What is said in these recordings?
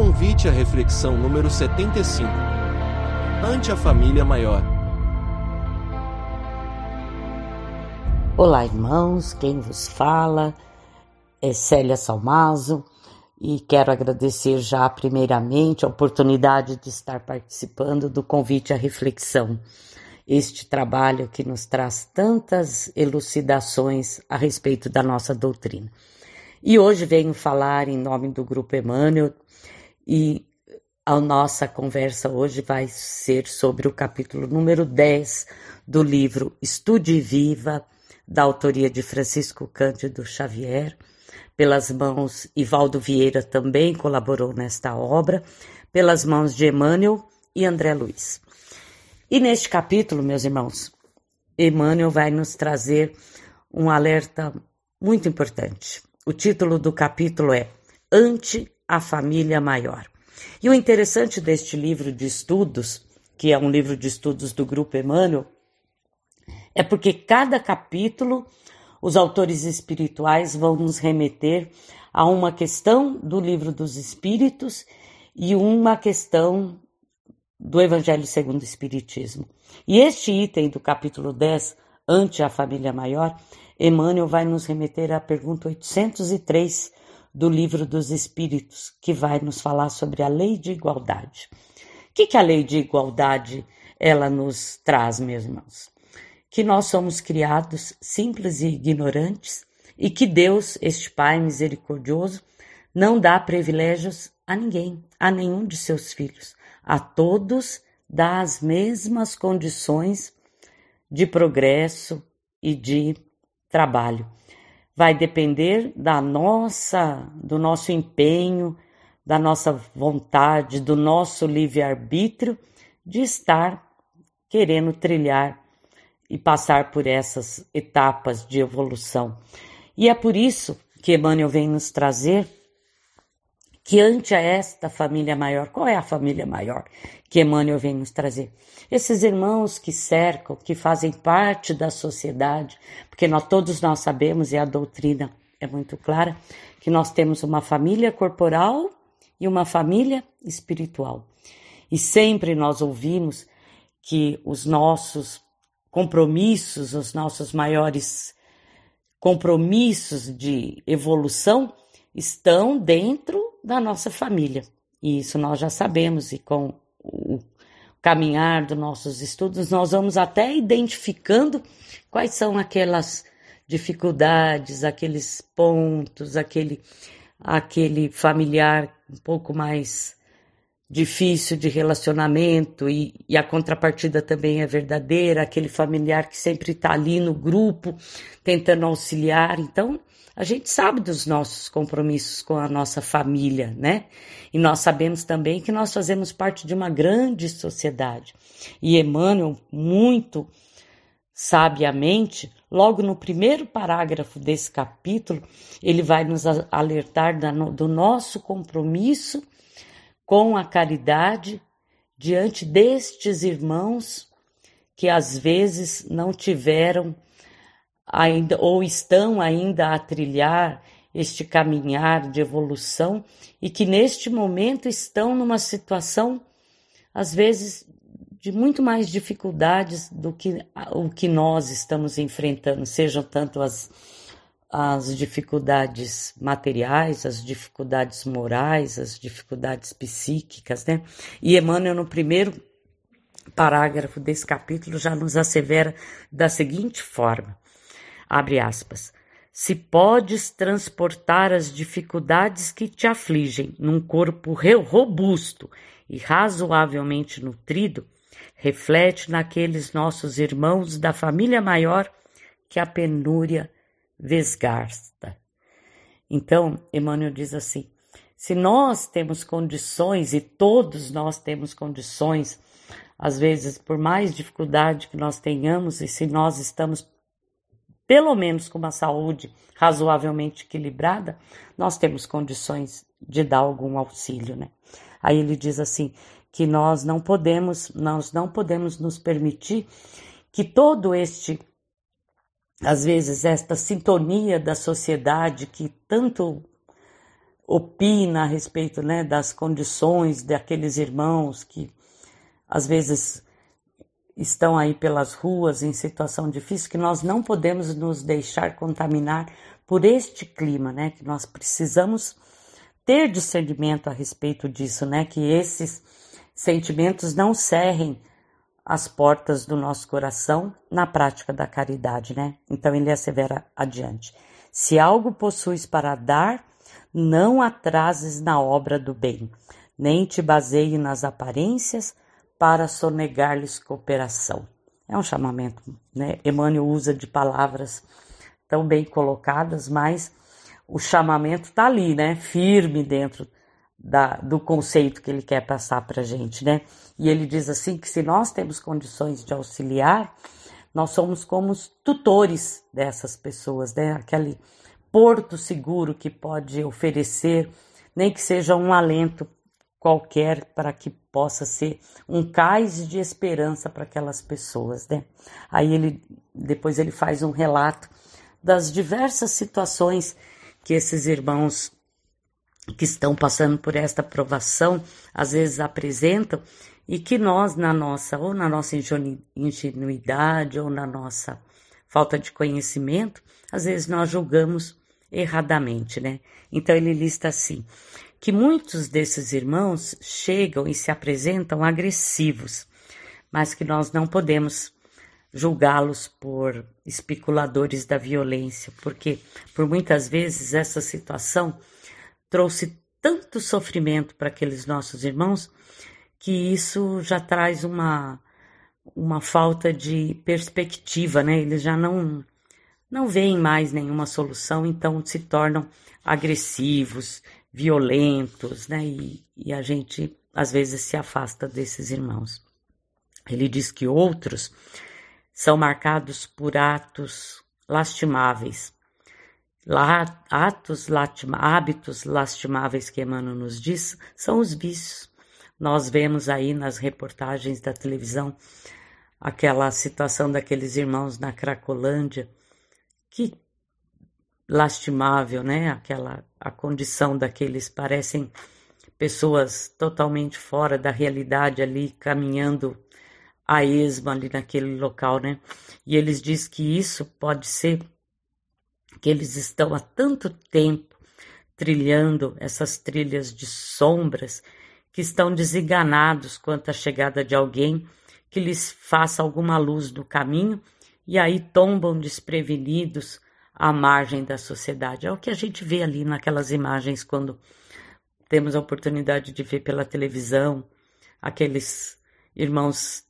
Convite à reflexão número 75. Ante a família maior. Olá, irmãos, quem vos fala é Célia Salmazo e quero agradecer já primeiramente a oportunidade de estar participando do convite à reflexão. Este trabalho que nos traz tantas elucidações a respeito da nossa doutrina. E hoje venho falar em nome do Grupo Emmanuel e a nossa conversa hoje vai ser sobre o capítulo número 10 do livro Estude Viva, da autoria de Francisco Cândido Xavier, pelas mãos Ivaldo Vieira também colaborou nesta obra, pelas mãos de Emmanuel e André Luiz. E neste capítulo, meus irmãos, Emmanuel vai nos trazer um alerta muito importante. O título do capítulo é Ante a Família Maior. E o interessante deste livro de estudos, que é um livro de estudos do Grupo Emmanuel, é porque cada capítulo os autores espirituais vão nos remeter a uma questão do livro dos Espíritos e uma questão do Evangelho segundo o Espiritismo. E este item do capítulo 10, ante a família maior, Emmanuel vai nos remeter à pergunta 803 do livro dos Espíritos, que vai nos falar sobre a lei de igualdade. O que, que a lei de igualdade ela nos traz, meus irmãos? que nós somos criados simples e ignorantes e que Deus, este Pai misericordioso, não dá privilégios a ninguém, a nenhum de seus filhos. A todos dá as mesmas condições de progresso e de trabalho. Vai depender da nossa, do nosso empenho, da nossa vontade, do nosso livre-arbítrio de estar querendo trilhar e passar por essas etapas de evolução. E é por isso que Emmanuel vem nos trazer que ante esta família maior, qual é a família maior que Emmanuel vem nos trazer? Esses irmãos que cercam, que fazem parte da sociedade, porque nós todos nós sabemos e a doutrina é muito clara que nós temos uma família corporal e uma família espiritual. E sempre nós ouvimos que os nossos compromissos, os nossos maiores compromissos de evolução estão dentro da nossa família. E isso nós já sabemos, e com o caminhar dos nossos estudos, nós vamos até identificando quais são aquelas dificuldades, aqueles pontos, aquele, aquele familiar um pouco mais difícil de relacionamento e, e, a contrapartida também é verdadeira, aquele familiar que sempre está ali no grupo tentando auxiliar. Então, a gente sabe dos nossos compromissos com a nossa família, né? E nós sabemos também que nós fazemos parte de uma grande sociedade. E Emmanuel, muito sabiamente, logo no primeiro parágrafo desse capítulo, ele vai nos alertar do nosso compromisso com a caridade diante destes irmãos que às vezes não tiveram ainda ou estão ainda a trilhar este caminhar de evolução e que neste momento estão numa situação às vezes de muito mais dificuldades do que o que nós estamos enfrentando, sejam tanto as as dificuldades materiais, as dificuldades morais, as dificuldades psíquicas, né? E Emmanuel, no primeiro parágrafo desse capítulo, já nos assevera da seguinte forma: abre aspas. Se podes transportar as dificuldades que te afligem num corpo robusto e razoavelmente nutrido, reflete naqueles nossos irmãos da família maior que a penúria vesgasta. Então, Emmanuel diz assim: se nós temos condições, e todos nós temos condições, às vezes, por mais dificuldade que nós tenhamos, e se nós estamos pelo menos com uma saúde razoavelmente equilibrada, nós temos condições de dar algum auxílio, né? Aí ele diz assim que nós não podemos, nós não podemos nos permitir que todo este às vezes, esta sintonia da sociedade que tanto opina a respeito né, das condições daqueles irmãos que às vezes estão aí pelas ruas em situação difícil, que nós não podemos nos deixar contaminar por este clima, né? Que nós precisamos ter discernimento a respeito disso, né? Que esses sentimentos não cerrem as portas do nosso coração na prática da caridade, né? Então ele assevera adiante: se algo possuis para dar, não atrases na obra do bem, nem te baseie nas aparências para sonegar-lhes cooperação. É um chamamento, né? Emmanuel usa de palavras tão bem colocadas, mas o chamamento está ali, né? Firme dentro da, do conceito que ele quer passar para a gente, né? E ele diz assim que se nós temos condições de auxiliar, nós somos como os tutores dessas pessoas, né? Aquele porto seguro que pode oferecer, nem que seja um alento qualquer para que possa ser um cais de esperança para aquelas pessoas, né? Aí ele depois ele faz um relato das diversas situações que esses irmãos que estão passando por esta provação às vezes apresentam e que nós na nossa ou na nossa ingenuidade ou na nossa falta de conhecimento, às vezes nós julgamos erradamente, né? Então ele lista assim: que muitos desses irmãos chegam e se apresentam agressivos, mas que nós não podemos julgá-los por especuladores da violência, porque por muitas vezes essa situação trouxe tanto sofrimento para aqueles nossos irmãos que isso já traz uma uma falta de perspectiva, né? Eles já não não veem mais nenhuma solução, então se tornam agressivos, violentos, né? E, e a gente às vezes se afasta desses irmãos. Ele diz que outros são marcados por atos lastimáveis. Lá, atos, lastima, hábitos lastimáveis que Emmanuel nos diz são os vícios. Nós vemos aí nas reportagens da televisão aquela situação daqueles irmãos na Cracolândia, que lastimável, né? Aquela a condição daqueles parecem pessoas totalmente fora da realidade ali caminhando a esmo ali naquele local, né? E eles diz que isso pode ser que eles estão há tanto tempo trilhando essas trilhas de sombras que estão desenganados quanto à chegada de alguém que lhes faça alguma luz no caminho e aí tombam desprevenidos à margem da sociedade. É o que a gente vê ali naquelas imagens quando temos a oportunidade de ver pela televisão aqueles irmãos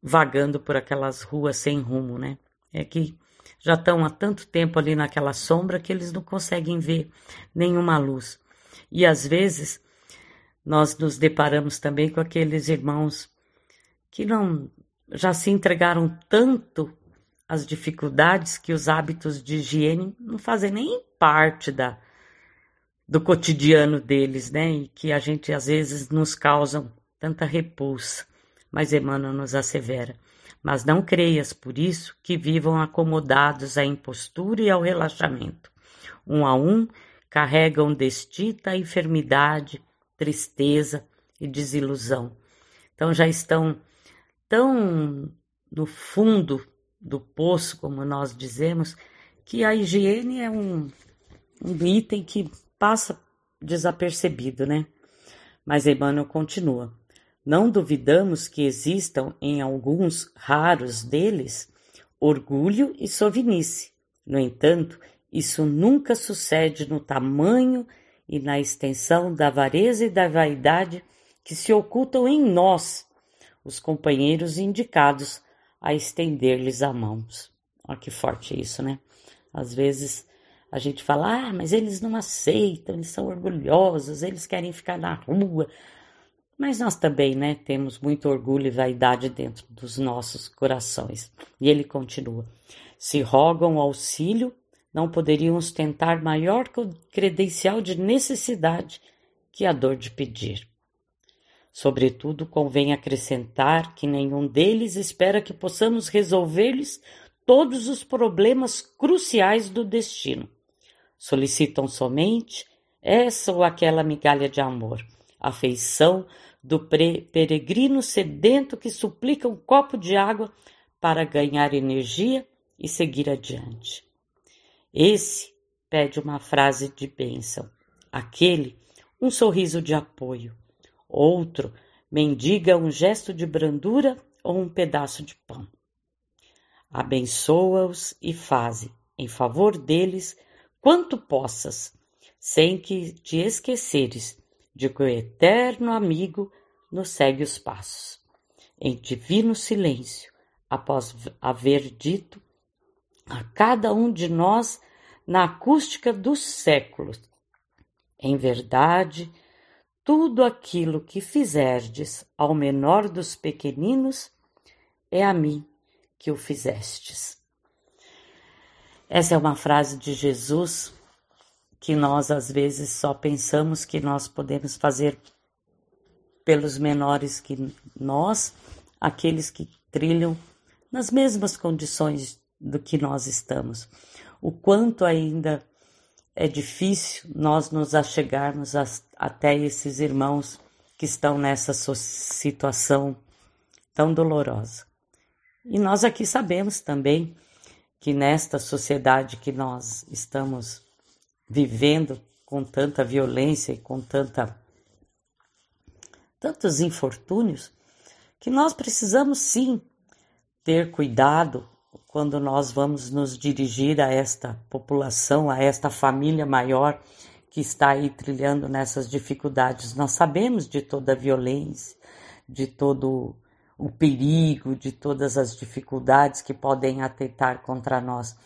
vagando por aquelas ruas sem rumo, né? É que já estão há tanto tempo ali naquela sombra que eles não conseguem ver nenhuma luz. E às vezes nós nos deparamos também com aqueles irmãos que não já se entregaram tanto as dificuldades que os hábitos de higiene não fazem nem parte da, do cotidiano deles, né? E que a gente às vezes nos causam tanta repulsa. Mas Emmanuel nos assevera. Mas não creias por isso que vivam acomodados à impostura e ao relaxamento. Um a um carregam destita enfermidade, tristeza e desilusão. Então já estão tão no fundo do poço, como nós dizemos, que a higiene é um, um item que passa desapercebido, né? Mas Emmanuel continua. Não duvidamos que existam em alguns raros deles orgulho e sovinice. No entanto, isso nunca sucede no tamanho e na extensão da avareza e da vaidade que se ocultam em nós, os companheiros indicados a estender-lhes a mãos. Olha que forte isso, né? Às vezes a gente fala, ah, mas eles não aceitam, eles são orgulhosos, eles querem ficar na rua. Mas nós também, né, temos muito orgulho e vaidade dentro dos nossos corações. E ele continua: se rogam auxílio, não poderiam ostentar maior credencial de necessidade que a dor de pedir. Sobretudo, convém acrescentar que nenhum deles espera que possamos resolver-lhes todos os problemas cruciais do destino. Solicitam somente essa ou aquela migalha de amor, afeição do peregrino sedento que suplica um copo de água para ganhar energia e seguir adiante. Esse pede uma frase de bênção, aquele um sorriso de apoio, outro mendiga um gesto de brandura ou um pedaço de pão. Abençoa-os e faze em favor deles quanto possas, sem que te esqueceres de que o eterno amigo nos segue os passos. Em divino silêncio, após haver dito a cada um de nós na acústica dos séculos. Em verdade, tudo aquilo que fizerdes ao menor dos pequeninos, é a mim que o fizestes. Essa é uma frase de Jesus que nós às vezes só pensamos que nós podemos fazer pelos menores que nós, aqueles que trilham nas mesmas condições do que nós estamos. O quanto ainda é difícil nós nos achegarmos a, até esses irmãos que estão nessa situação tão dolorosa. E nós aqui sabemos também que nesta sociedade que nós estamos vivendo com tanta violência e com tanta tantos infortúnios, que nós precisamos sim ter cuidado quando nós vamos nos dirigir a esta população, a esta família maior que está aí trilhando nessas dificuldades. Nós sabemos de toda a violência, de todo o perigo, de todas as dificuldades que podem atentar contra nós.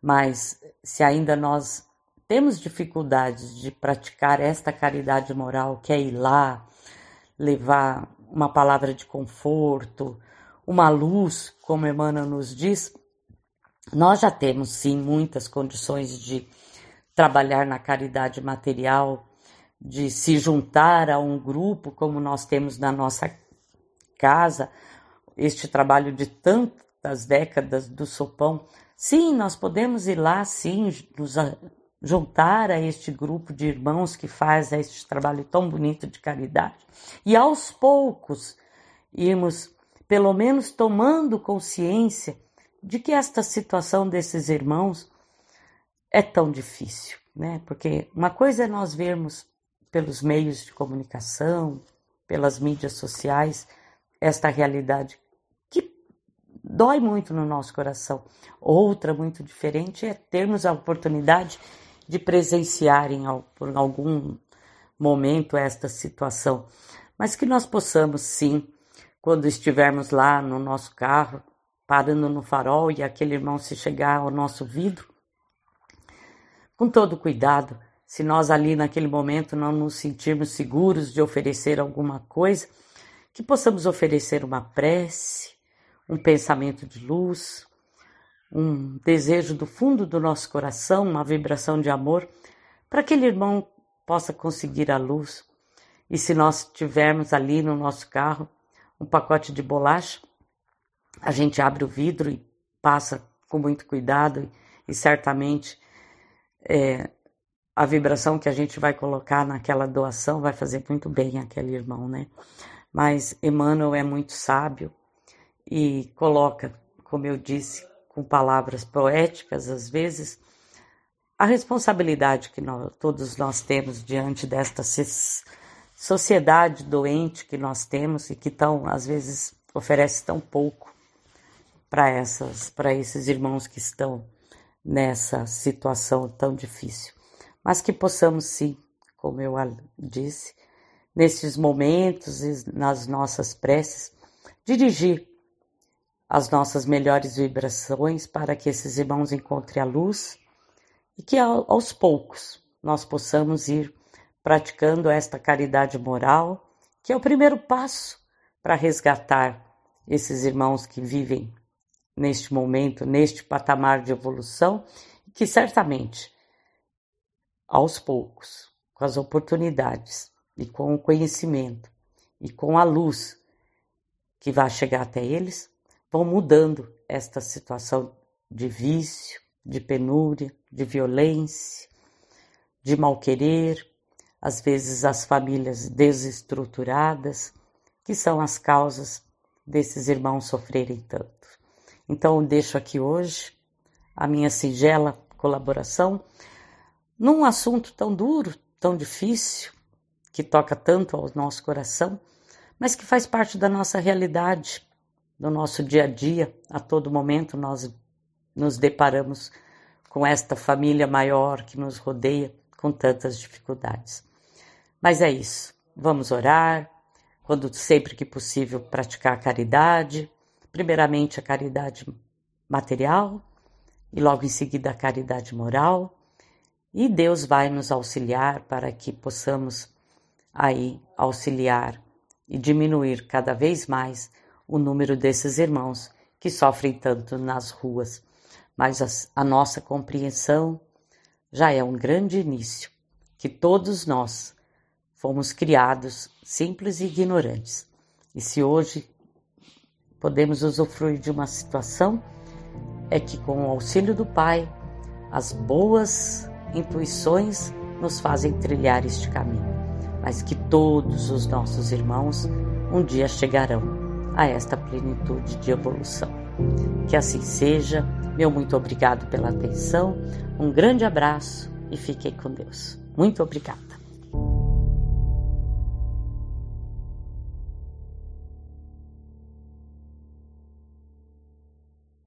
Mas se ainda nós temos dificuldades de praticar esta caridade moral, que é ir lá, levar uma palavra de conforto, uma luz, como Emmanuel nos diz, nós já temos sim muitas condições de trabalhar na caridade material, de se juntar a um grupo como nós temos na nossa casa, este trabalho de tantas décadas do sopão. Sim, nós podemos ir lá, sim, nos juntar a este grupo de irmãos que faz este trabalho tão bonito de caridade e aos poucos irmos pelo menos tomando consciência de que esta situação desses irmãos é tão difícil, né? Porque uma coisa é nós vermos pelos meios de comunicação, pelas mídias sociais, esta realidade que dói muito no nosso coração. Outra muito diferente é termos a oportunidade de presenciar em, por algum momento esta situação, mas que nós possamos sim quando estivermos lá no nosso carro, parando no farol e aquele irmão se chegar ao nosso vidro, com todo cuidado, se nós ali naquele momento não nos sentirmos seguros de oferecer alguma coisa, que possamos oferecer uma prece, um pensamento de luz, um desejo do fundo do nosso coração, uma vibração de amor, para que aquele irmão possa conseguir a luz. E se nós tivermos ali no nosso carro um pacote de bolacha, a gente abre o vidro e passa com muito cuidado e, certamente é, a vibração que a gente vai colocar naquela doação vai fazer muito bem àquele irmão, né? Mas Emmanuel é muito sábio e coloca, como eu disse, com palavras poéticas às vezes, a responsabilidade que nós, todos nós temos diante desta sociedade doente que nós temos e que tão, às vezes oferece tão pouco para essas para esses irmãos que estão nessa situação tão difícil. Mas que possamos sim, como eu disse, nesses momentos e nas nossas preces, dirigir as nossas melhores vibrações para que esses irmãos encontrem a luz e que aos poucos nós possamos ir praticando esta caridade moral, que é o primeiro passo para resgatar esses irmãos que vivem neste momento, neste patamar de evolução, que certamente, aos poucos, com as oportunidades e com o conhecimento e com a luz que vai chegar até eles, vão mudando esta situação de vício, de penúria, de violência, de mal-querer, às vezes as famílias desestruturadas, que são as causas desses irmãos sofrerem tanto. Então, deixo aqui hoje a minha singela colaboração num assunto tão duro, tão difícil, que toca tanto ao nosso coração, mas que faz parte da nossa realidade, do nosso dia a dia. A todo momento nós nos deparamos com esta família maior que nos rodeia com tantas dificuldades. Mas é isso. Vamos orar, quando sempre que possível praticar a caridade, primeiramente a caridade material e logo em seguida a caridade moral. E Deus vai nos auxiliar para que possamos aí auxiliar e diminuir cada vez mais o número desses irmãos que sofrem tanto nas ruas. Mas a, a nossa compreensão já é um grande início, que todos nós fomos criados simples e ignorantes. E se hoje podemos usufruir de uma situação, é que com o auxílio do Pai, as boas intuições nos fazem trilhar este caminho, mas que todos os nossos irmãos um dia chegarão a esta plenitude de evolução. Que assim seja. Meu muito obrigado pela atenção, um grande abraço e fiquem com Deus. Muito obrigado.